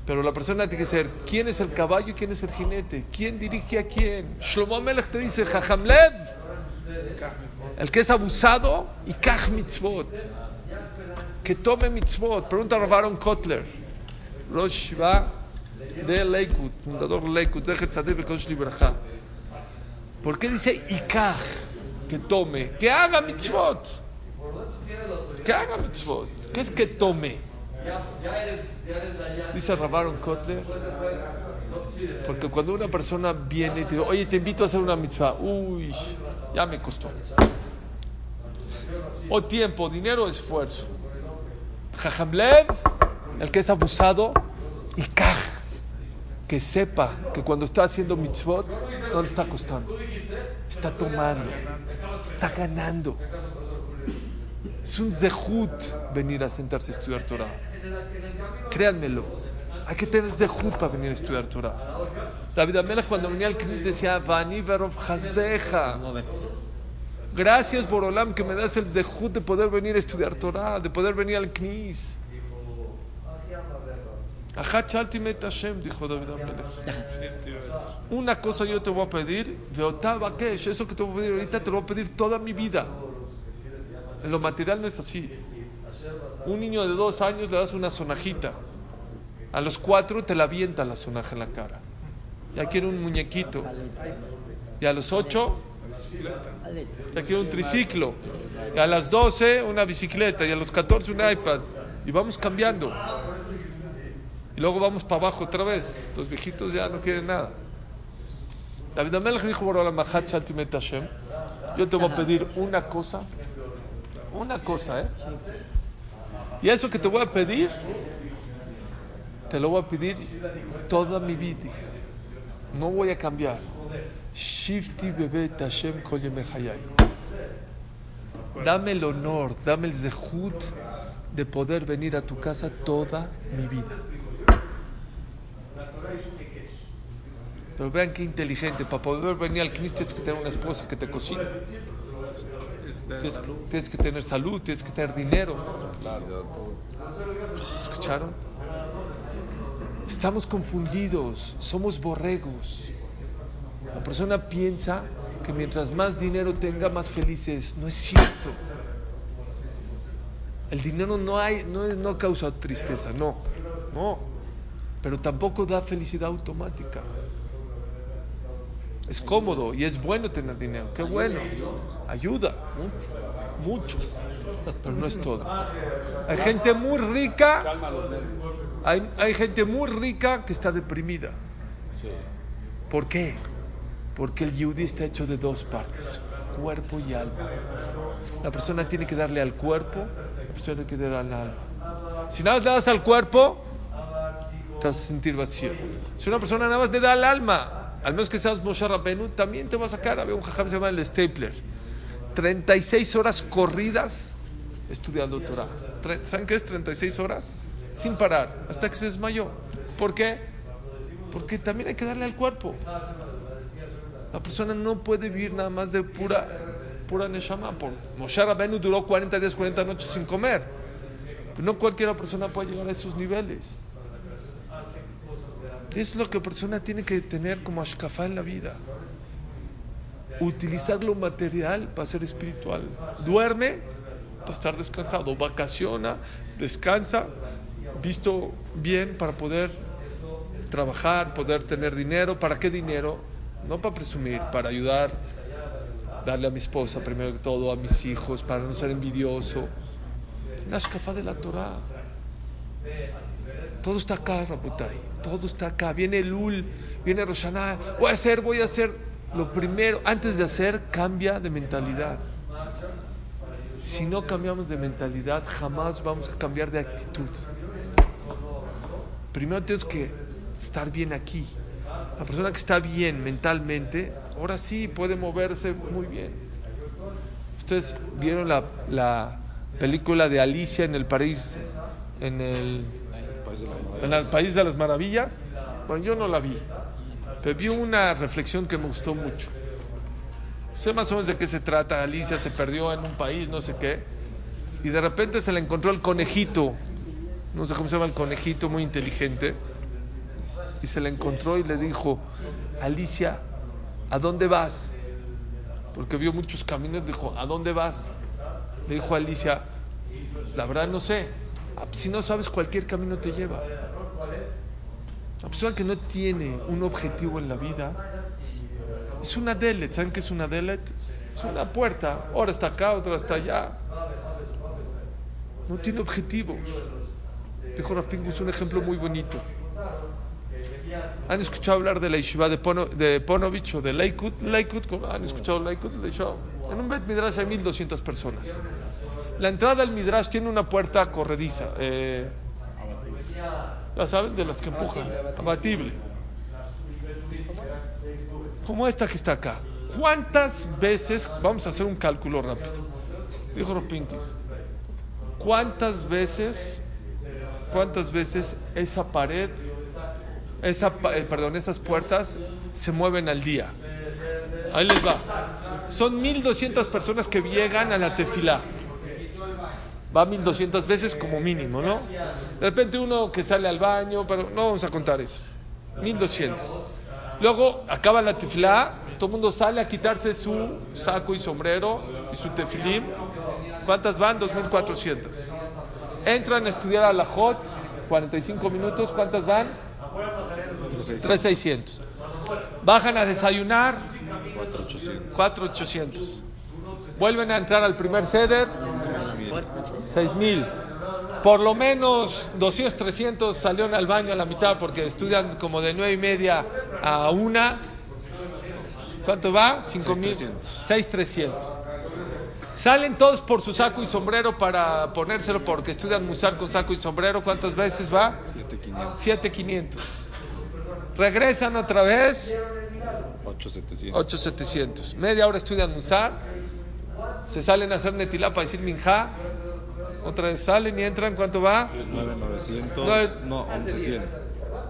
Pero la persona tiene que ser quién es el caballo y quién es el jinete. ¿Quién dirige a quién? Shlomo Melech te dice, Jajamlev, el que es abusado y kach mitzvot. Que tome mitzvot. Pregunta a Ravaron Kotler, Rosh de Lakewood, fundador de Lakewood, de. ¿Por qué dice ikach? Que tome, que haga mitzvot. Que haga mitzvot. ¿Qué es que tome? Dice Ravaron Kotler. Porque cuando una persona viene y te dice, oye, te invito a hacer una mitzvah, uy, ya me costó. O tiempo, dinero, esfuerzo. Jajamlev, el que es abusado, y kaj, que sepa que cuando está haciendo mitzvot, no le está costando. Está tomando, está ganando. Es un zehut venir a sentarse a estudiar Torah. Créanmelo. Hay que tener zehut para venir a estudiar Torah. David Amelech cuando venía al Knis decía, Vani verov hazdeja. Gracias, Borolam, que me das el zehut de poder venir a estudiar Torah, de poder venir al Knis. Dijo David. Una cosa yo te voy a pedir, veotaba que eso que te voy a pedir ahorita te lo voy a pedir toda mi vida. En lo material no es así. Un niño de dos años le das una sonajita. A los cuatro te la avienta la sonaja en la cara. Ya quiere un muñequito. Y a los ocho ya quiere un triciclo. Y a las doce una bicicleta. Y a los catorce un iPad. Y vamos cambiando. Y luego vamos para abajo otra vez. Los viejitos ya no quieren nada. David Amelech dijo, yo te voy a pedir una cosa. Una cosa, ¿eh? Y eso que te voy a pedir, te lo voy a pedir toda mi vida. No voy a cambiar. Shifti yemei hayai. Dame el honor, dame el zehut de poder venir a tu casa toda mi vida. Pero vean qué inteligente. Para poder venir al Knis tienes que tener una esposa que te cocine. Tienes, tienes que tener salud, tienes que tener dinero. ¿Escucharon? Estamos confundidos, somos borregos. La persona piensa que mientras más dinero tenga, más feliz es. No es cierto. El dinero no, hay, no, no causa tristeza, no. No. Pero tampoco da felicidad automática. Es cómodo y es bueno tener dinero. Qué bueno. Ayuda. Mucho. Pero no es todo. Hay gente muy rica. Hay, hay gente muy rica que está deprimida. ¿Por qué? Porque el yudí está hecho de dos partes, cuerpo y alma. La persona tiene que darle al cuerpo, la persona tiene que darle al alma. Si nada le das al cuerpo, te vas a sentir vacío. Si una persona nada más le da al alma, al menos que seas Moshe Rabbeinu, también te va a sacar. Había un jajam que se llama el Stapler. 36 horas corridas estudiando Torah. ¿Saben qué es 36 horas? Sin parar, hasta que se desmayó. ¿Por qué? Porque también hay que darle al cuerpo. La persona no puede vivir nada más de pura, pura neshama. Por Moshe Rabbeinu duró 40 días, 40 noches sin comer. Pero no cualquier persona puede llegar a esos niveles. Es lo que persona tiene que tener como ashkafá en la vida. Utilizar lo material para ser espiritual. Duerme para estar descansado. Vacaciona, descansa, visto bien para poder trabajar, poder tener dinero. ¿Para qué dinero? No para presumir, para ayudar, darle a mi esposa primero que todo, a mis hijos, para no ser envidioso. La escafa de la Torah. Todo está acá, Raputai. Todo está acá. Viene Lul, viene Roshaná. Voy a hacer, voy a hacer. Lo primero, antes de hacer, cambia de mentalidad. Si no cambiamos de mentalidad, jamás vamos a cambiar de actitud. Primero tienes que estar bien aquí. La persona que está bien mentalmente, ahora sí puede moverse muy bien. Ustedes vieron la, la película de Alicia en el París, en el, en el País de las Maravillas. Bueno, yo no la vi, pero vi una reflexión que me gustó mucho. Sé más o menos de qué se trata. Alicia se perdió en un país, no sé qué, y de repente se le encontró el conejito, no sé cómo se llama el conejito, muy inteligente, y se le encontró y le dijo, Alicia, ¿a dónde vas? Porque vio muchos caminos, dijo, ¿a dónde vas? Le dijo Alicia, la verdad no sé. Si no sabes, cualquier camino te lleva. La persona que no tiene un objetivo en la vida es una delet. ¿Saben qué es una delet? Es una puerta. Ahora está acá, otra está allá. No tiene objetivos. Dijo Rafpingus un ejemplo muy bonito. ¿Han escuchado hablar de la yeshiva de, Pono, de Ponovich o de Lakewood? Lakewood ¿Han escuchado Lakewood? En un Bet Midrash hay 1200 personas. La entrada al Midrash tiene una puerta corrediza. Eh, ¿La saben? De las que empujan. Abatible. Como esta que está acá. ¿Cuántas veces, vamos a hacer un cálculo rápido, dijo Ropinkis, ¿cuántas veces, cuántas veces esa pared esa, eh, perdón, esas puertas se mueven al día. Ahí les va. Son 1200 personas que llegan a la tefila. Va 1200 veces como mínimo, ¿no? De repente uno que sale al baño, pero no vamos a contar esas. 1200. Luego acaba la tefila, todo el mundo sale a quitarse su saco y sombrero y su tefilín. ¿Cuántas van? 2400. Entran a estudiar a la Jot, 45 minutos. ¿Cuántas van? 3,600. Bajan a desayunar. 4,800. Vuelven a entrar al primer ceder. 6,000. Por lo menos 200, 300 salieron al baño a la mitad porque estudian como de 9 y media a 1. ¿Cuánto va? 5,000. 6,300. Salen todos por su saco y sombrero para ponérselo porque estudian musar con saco y sombrero. ¿Cuántas veces va? 7500. 7500. Regresan otra vez. 8700. 8700. Media hora estudian musar. Se salen a hacer netilá para decir minja. Otra vez salen y entran. ¿Cuánto va? 9900. Nueve- No, 11100.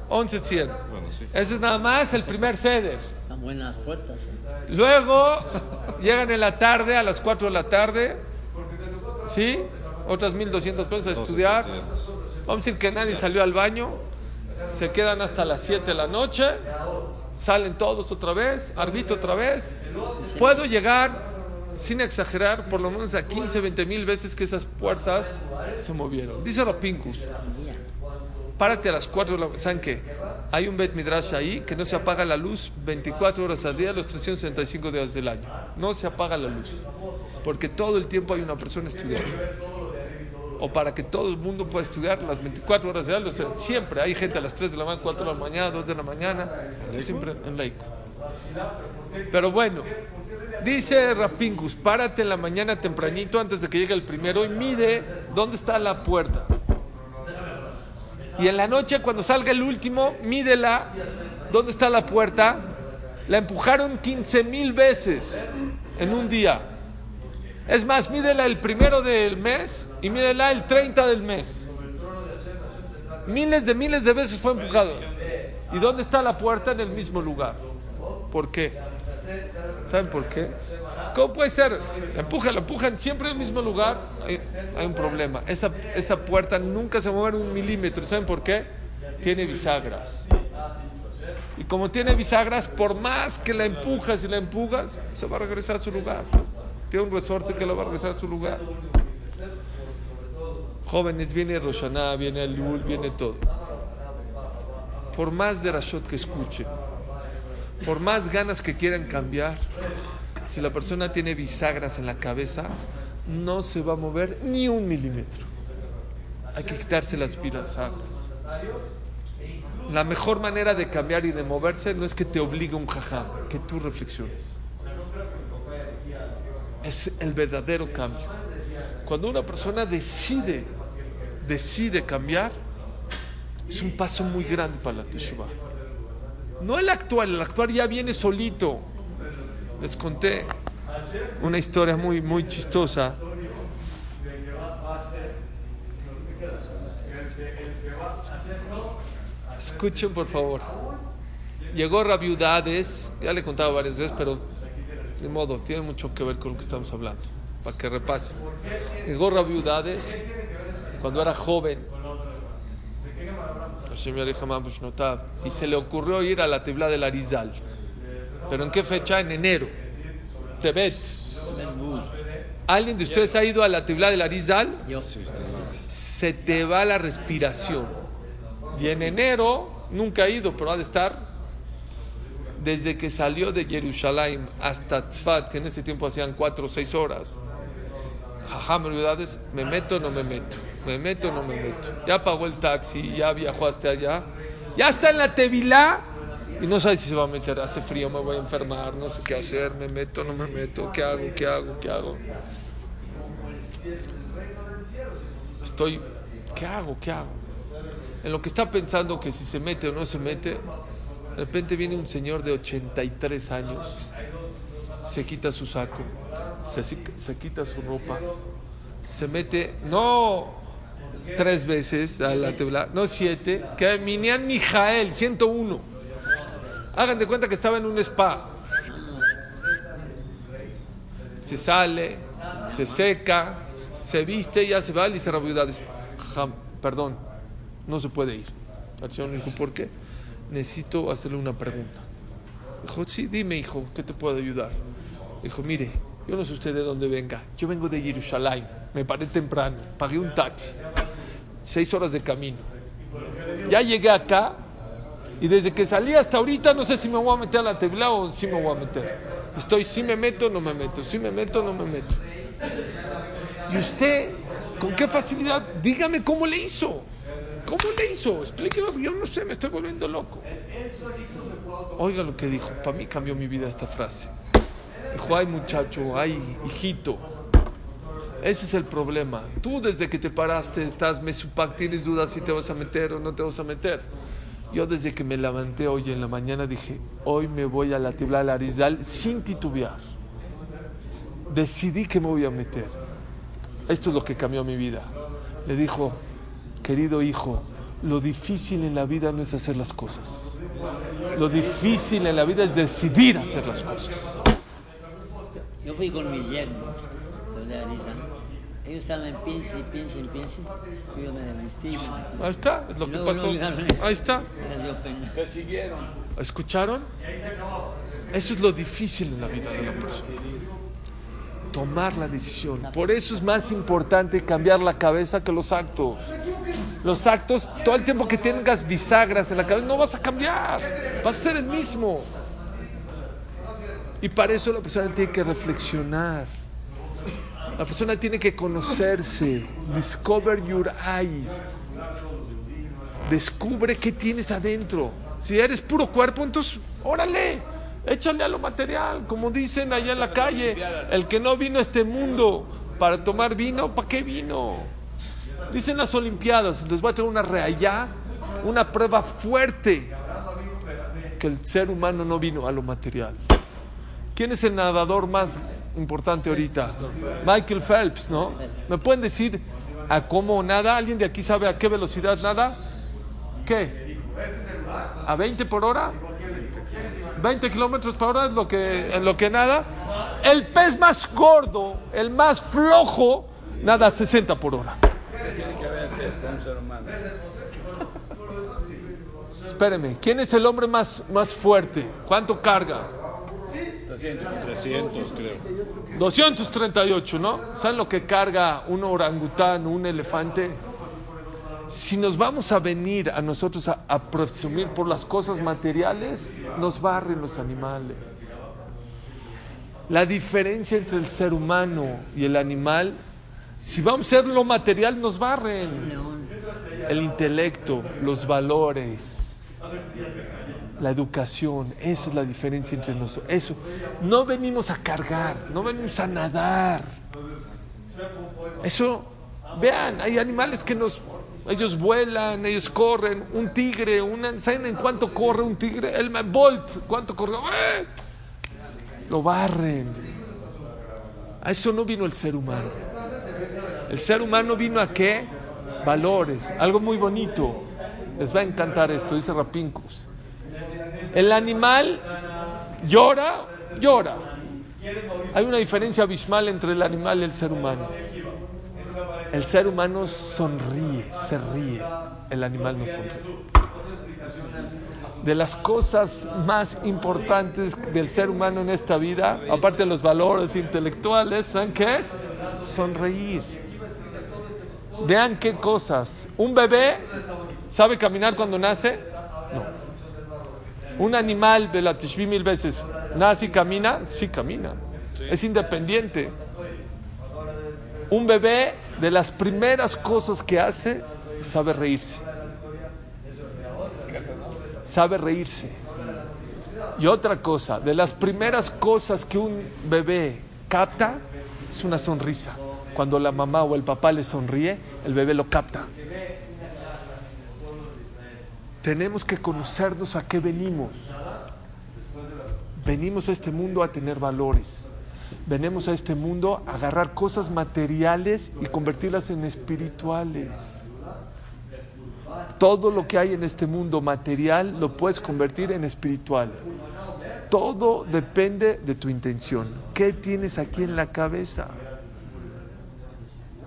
1100. Bueno, sí. Ese es nada más el primer ceder. Están buenas puertas. ¿eh? Luego llegan en la tarde, a las 4 de la tarde. ¿Sí? Otras 1200 pesos a estudiar. 2700. Vamos a decir que nadie salió al baño. Se quedan hasta las 7 de la noche. Salen todos otra vez. Arbito otra vez. Puedo llegar, sin exagerar, por lo menos a 15, 20 mil veces que esas puertas se movieron. Dice Rapincus. Párate a las 4 de la ¿Saben qué? Hay un Bet Midrash ahí que no se apaga la luz 24 horas al día, los 365 días del año. No se apaga la luz. Porque todo el tiempo hay una persona estudiando. O para que todo el mundo pueda estudiar las 24 horas del año. Siempre hay gente a las 3 de la mañana, 4 de la mañana, 2 de la mañana. Siempre en laico. Pero bueno, dice Rapingus, párate en la mañana tempranito antes de que llegue el primero y mide dónde está la puerta. Y en la noche, cuando salga el último, mídela. ¿Dónde está la puerta? La empujaron 15 mil veces en un día. Es más, mídela el primero del mes y mídela el 30 del mes. Miles de miles de veces fue empujado. ¿Y dónde está la puerta? En el mismo lugar. ¿Por qué? ¿Saben por qué? ¿Cómo puede ser? Empujan, empujan siempre en el mismo lugar. Hay, hay un problema. Esa, esa puerta nunca se mueve un milímetro. ¿Saben por qué? Tiene bisagras. Y como tiene bisagras, por más que la empujas y la empujas, se va a regresar a su lugar. Tiene un resorte que lo va a regresar a su lugar. Jóvenes, viene Roshaná, viene Elul, viene todo. por más de Rashot que escuchen, por más ganas que quieran cambiar, si la persona tiene bisagras en la cabeza, no se va a mover ni un milímetro. Hay que quitarse las bisagras. La mejor manera de cambiar y de moverse no es que te obligue un jajam, que tú reflexiones. Es el verdadero cambio. Cuando una persona decide, decide cambiar, es un paso muy grande para la Teshuvah. No el actual, el actual ya viene solito. Les conté una historia muy, muy chistosa. Escuchen por favor. Llegó Rabiudades, ya le he contado varias veces, pero de modo, tiene mucho que ver con lo que estamos hablando, para que repase. Llegó Rabiudades cuando era joven, y se le ocurrió ir a la tibla del Arizal. ¿Pero en qué fecha? En enero. Tebet. ¿Alguien de ustedes ha ido a la tibla del Arizal? Se te va la respiración. Y en enero, nunca ha ido, pero ha de estar desde que salió de Jerusalén hasta Tzfat, que en ese tiempo hacían cuatro o seis horas. Jajam, ¿me meto o no me meto? ¿Me meto o no me meto? Ya pagó el taxi, ya viajó hasta allá. Ya está en la Tevilá y no sabe si se va a meter. Hace frío, me voy a enfermar, no sé qué hacer. ¿Me meto o no me meto? ¿Qué hago? ¿Qué hago? ¿Qué hago? Estoy, ¿qué hago? ¿Qué hago? En lo que está pensando que si se mete o no se mete, de repente viene un señor de 83 años, se quita su saco, se, se quita su ropa, se mete, no tres veces a la tebla, no siete, que Minian Mijael, 101. Hagan de cuenta que estaba en un spa. Se sale, se seca, se viste, ya se va y dice Rabiudades, perdón, no se puede ir. El señor dijo, ¿por qué? Necesito hacerle una pregunta. Dijo, sí, dime, hijo, ¿qué te puedo ayudar? Dijo, mire, yo no sé usted de dónde venga. Yo vengo de Jerusalén. Me paré temprano. Pagué un taxi. Seis horas de camino. Ya llegué acá y desde que salí hasta ahorita no sé si me voy a meter a la tebla o si me voy a meter. Estoy, si me meto, no me meto. Si me meto, no me meto. Y usted, ¿con qué facilidad? Dígame cómo le hizo. ¿Cómo le hizo? Explíqueme, yo no sé, me estoy volviendo loco. Oiga lo que dijo, para mí cambió mi vida esta frase. Dijo, ay muchacho, ay hijito. Ese es el problema. Tú desde que te paraste estás mesupac, tienes dudas si te vas a meter o no te vas a meter. Yo desde que me levanté hoy en la mañana dije, hoy me voy a la tibla del Arizal sin titubear. Decidí que me voy a meter. Esto es lo que cambió mi vida. Le dijo, querido hijo, lo difícil en la vida no es hacer las cosas. Lo difícil en la vida es decidir hacer las cosas. Yo fui con mi yerno, de. Ellos estaban en piense, piense, piense. Yo me vestí. Ahí está, es lo que pasó. Ahí está. Les dio pena. ¿Escucharon? Eso es lo difícil en la vida de la persona. Tomar la decisión. Por eso es más importante cambiar la cabeza que los actos. Los actos, todo el tiempo que tengas bisagras en la cabeza, no vas a cambiar. Vas a ser el mismo. Y para eso la persona tiene que reflexionar. La persona tiene que conocerse. Discover your eye. Descubre qué tienes adentro. Si eres puro cuerpo, entonces, órale, échale a lo material. Como dicen allá en la calle, el que no vino a este mundo para tomar vino, ¿para qué vino? Dicen las Olimpiadas, les voy a traer una reallá, una prueba fuerte que el ser humano no vino a lo material. ¿Quién es el nadador más importante ahorita? Michael Phelps, ¿no? ¿Me pueden decir a cómo nada? ¿Alguien de aquí sabe a qué velocidad nada? ¿Qué? ¿A 20 por hora? 20 kilómetros por hora es lo que, lo que nada. El pez más gordo, el más flojo, nada a 60 por hora. Espéreme, ¿quién es el hombre más, más fuerte? ¿Cuánto carga? 300, creo. 238, ¿no? ¿Saben lo que carga un orangután, un elefante? Si nos vamos a venir a nosotros a, a presumir por las cosas materiales, nos barren los animales. La diferencia entre el ser humano y el animal, si vamos a ser lo material, nos barren. El intelecto, los valores, la educación, esa es la diferencia entre nosotros. Eso, no venimos a cargar, no venimos a nadar. Eso, vean, hay animales que nos, ellos vuelan, ellos corren, un tigre, una, ¿saben en cuánto corre un tigre? El Bolt, ¿cuánto corre? ¡Eh! Lo barren. A eso no vino el ser humano. El ser humano vino a qué? Valores, algo muy bonito. Les va a encantar esto, dice Rapincus. El animal llora, llora. Hay una diferencia abismal entre el animal y el ser humano. El ser humano sonríe, se ríe. El animal no sonríe. De las cosas más importantes del ser humano en esta vida, aparte de los valores intelectuales, ¿saben qué es? Sonreír. Vean qué cosas. Un bebé sabe caminar cuando nace. No. Un animal, de la tishbi mil veces, nace y camina. Sí, camina. Es independiente. Un bebé, de las primeras cosas que hace, sabe reírse. Sabe reírse. Y otra cosa, de las primeras cosas que un bebé capta, es una sonrisa. Cuando la mamá o el papá le sonríe, el bebé lo capta. Tenemos que conocernos a qué venimos. Venimos a este mundo a tener valores. Venimos a este mundo a agarrar cosas materiales y convertirlas en espirituales. Todo lo que hay en este mundo material lo puedes convertir en espiritual. Todo depende de tu intención. ¿Qué tienes aquí en la cabeza?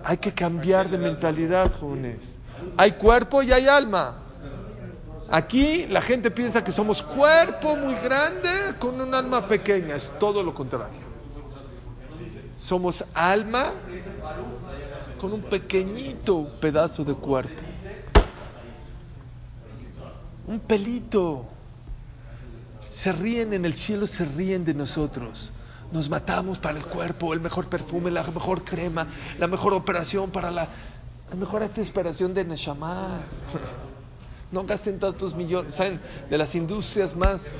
Hay que cambiar de mentalidad, jóvenes. Hay cuerpo y hay alma. Aquí la gente piensa que somos cuerpo muy grande con un alma pequeña. Es todo lo contrario. Somos alma con un pequeñito pedazo de cuerpo. Un pelito. Se ríen en el cielo, se ríen de nosotros. Nos matamos para el cuerpo, el mejor perfume, la mejor crema, la mejor operación para la, mejor desesperación de Neshama. No gasten tantos millones. ¿Saben? De las industrias más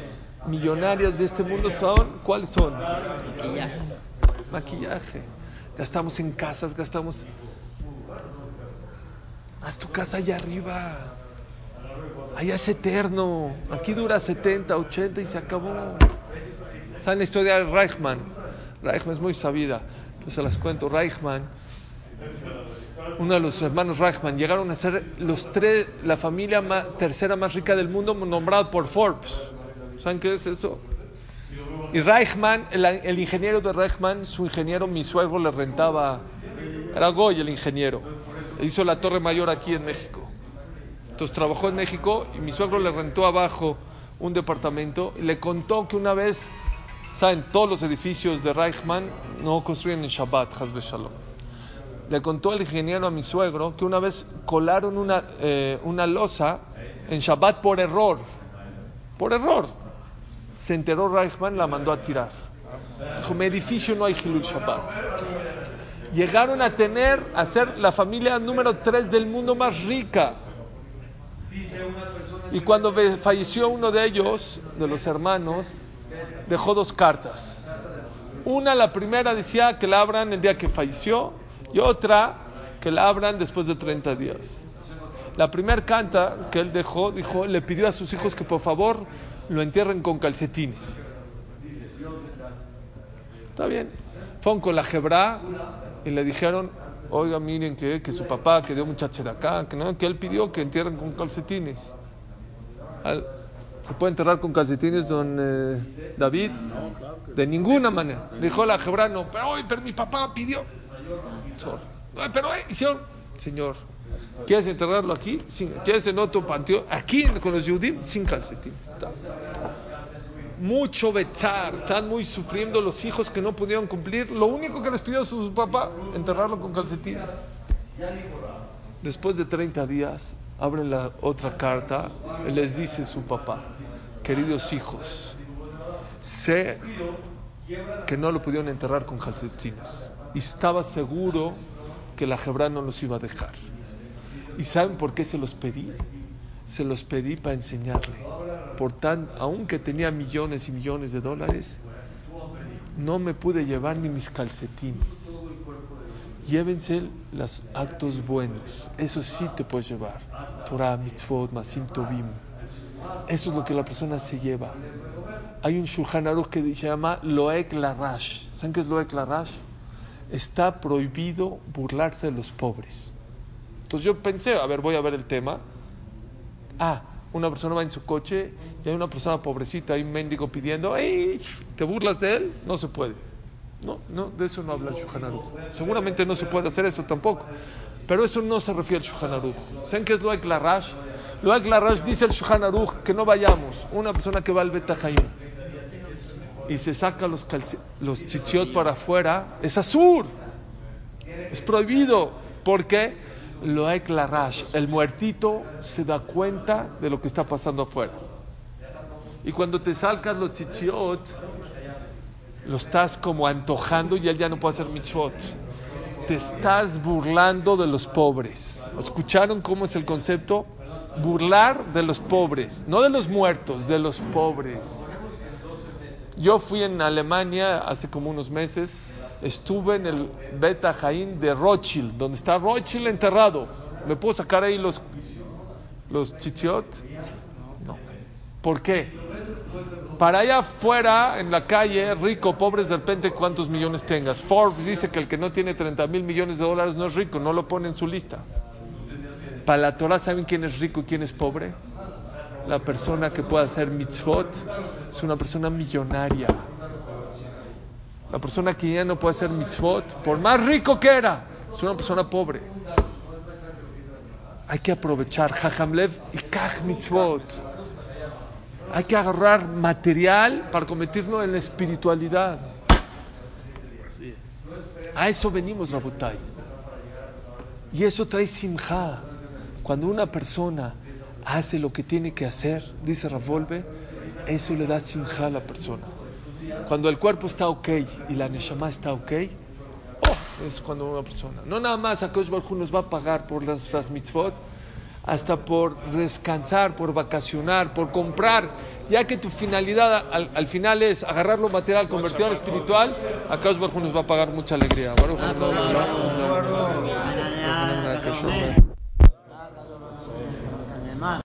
millonarias de este mundo son, ¿cuáles son? Maquillaje. Maquillaje. Gastamos en casas, gastamos. Haz tu casa allá arriba. Allá es eterno. Aquí dura 70, 80 y se acabó. ¿Saben la historia de Reichmann? Reichmann es muy sabida. Pues se las cuento. Reichmann, uno de los hermanos Reichmann, llegaron a ser los tres, la familia tercera más rica del mundo, nombrado por Forbes. ¿Saben qué es eso? Y Reichmann, el, ingeniero de Reichmann, su ingeniero, mi suegro le rentaba, era Goy el ingeniero, hizo la Torre Mayor aquí en México. Entonces trabajó en México y mi suegro le rentó abajo un departamento y le contó que una vez, saben, todos los edificios de Reichmann no construyen en Shabbat, Hazbe Shalom. Le contó el ingeniero a mi suegro que una vez colaron una, eh, una losa en Shabbat por error. Por error. Se enteró Reichmann, la mandó a tirar. Dijo, edificio no hay Hilul Shabbat. Llegaron a tener, a ser la familia número 3 del mundo más rica. Y cuando falleció uno de ellos, de los hermanos, dejó dos cartas. Una, la primera decía que la abran el día que falleció y otra que la abran después de 30 días. La primera carta que él dejó, dijo, le pidió a sus hijos que por favor lo entierren con calcetines. Está bien. Fueron con la Jebra y le dijeron, oiga, miren que, que su papá, que dio mucha acá, que, no, que él pidió que entierren con calcetines. Al- ¿Se puede enterrar con calcetines, don eh, David? De ninguna manera. Dijo la Jebra, no, pero, oye, pero mi papá pidió. Ay, Pero, eh, hicieron, señor, ¿quieres enterrarlo aquí? Sin- ¿Quieres en otro panteón? Aquí con los Yudim, sin calcetines. Está. Mucho betzar, están muy sufriendo los hijos que no pudieron cumplir. Lo único que les pidió su papá, enterrarlo con calcetines. Después de 30 días, abren la otra carta y les dice su papá, queridos hijos, sé que no lo pudieron enterrar con calcetines y estaba seguro que la Jebra no los iba a dejar. ¿Y saben por qué se los pedí? Se los pedí para enseñarle. Por tan, aunque tenía millones y millones de dólares, no me pude llevar ni mis calcetines. Llévense los actos buenos. Eso sí te puedes llevar. Torah, mitzvot, masim tobim. Eso es lo que la persona se lleva. Hay un Shulchan Aruch que se llama Loek Larash. ¿Saben qué es Loek Larash? Está prohibido burlarse de los pobres. Entonces yo pensé, a ver, voy a ver el tema. Ah, una persona va en su coche y hay una persona pobrecita, hay un mendigo pidiendo, ¡Ey! ¿Te burlas de él? No se puede. No, no, de eso no habla el Shulchan. Seguramente no se puede hacer eso tampoco. Pero eso no se refiere al Shulchan. ¿Saben qué es Loek Larash? Loek Larash dice el Shulchan que no vayamos. Una persona que va al Betahayim y se saca los, los chichiot para afuera, es azul. Es prohibido. ¿Por qué? Loek Larash. El muertito se da cuenta de lo que está pasando afuera. Y cuando te sacas los chichiot, lo estás como antojando y él ya no puede hacer mitzvot. Te estás burlando de los pobres. ¿Escucharon cómo es el concepto? Burlar de los pobres, no de los muertos, de los pobres. Yo fui en Alemania hace como unos meses, estuve en el Beta Jaín de Rothschild, donde está Rothschild enterrado. ¿Me puedo sacar ahí los, los chichiot? No. ¿Por qué? Para allá afuera, en la calle, rico, pobres, de repente, ¿cuántos millones tengas? Forbes dice que el que no tiene 30 mil millones de dólares no es rico, no lo pone en su lista. Para la Torah, ¿saben quién es rico y quién es pobre? La persona que puede hacer mitzvot es una persona millonaria. La persona que ya no puede hacer mitzvot, por más rico que era, es una persona pobre. Hay que aprovechar Jajamlev y Kaj mitzvot. Hay que agarrar material para convertirnos en la espiritualidad. A eso venimos, Rabotai. Y eso trae simja. Cuando una persona hace lo que tiene que hacer, dice Ravolve, eso le da simja a la persona. Cuando el cuerpo está ok y la neshama está ok, oh, es cuando una persona. No nada más Akash Baruj Hu nos va a pagar por las, las mitzvot, hasta por descansar, por vacacionar, por comprar, ya que tu finalidad al, al final es agarrar lo material, convertirlo en espiritual, Akash Baruj Hu nos va a pagar mucha alegría.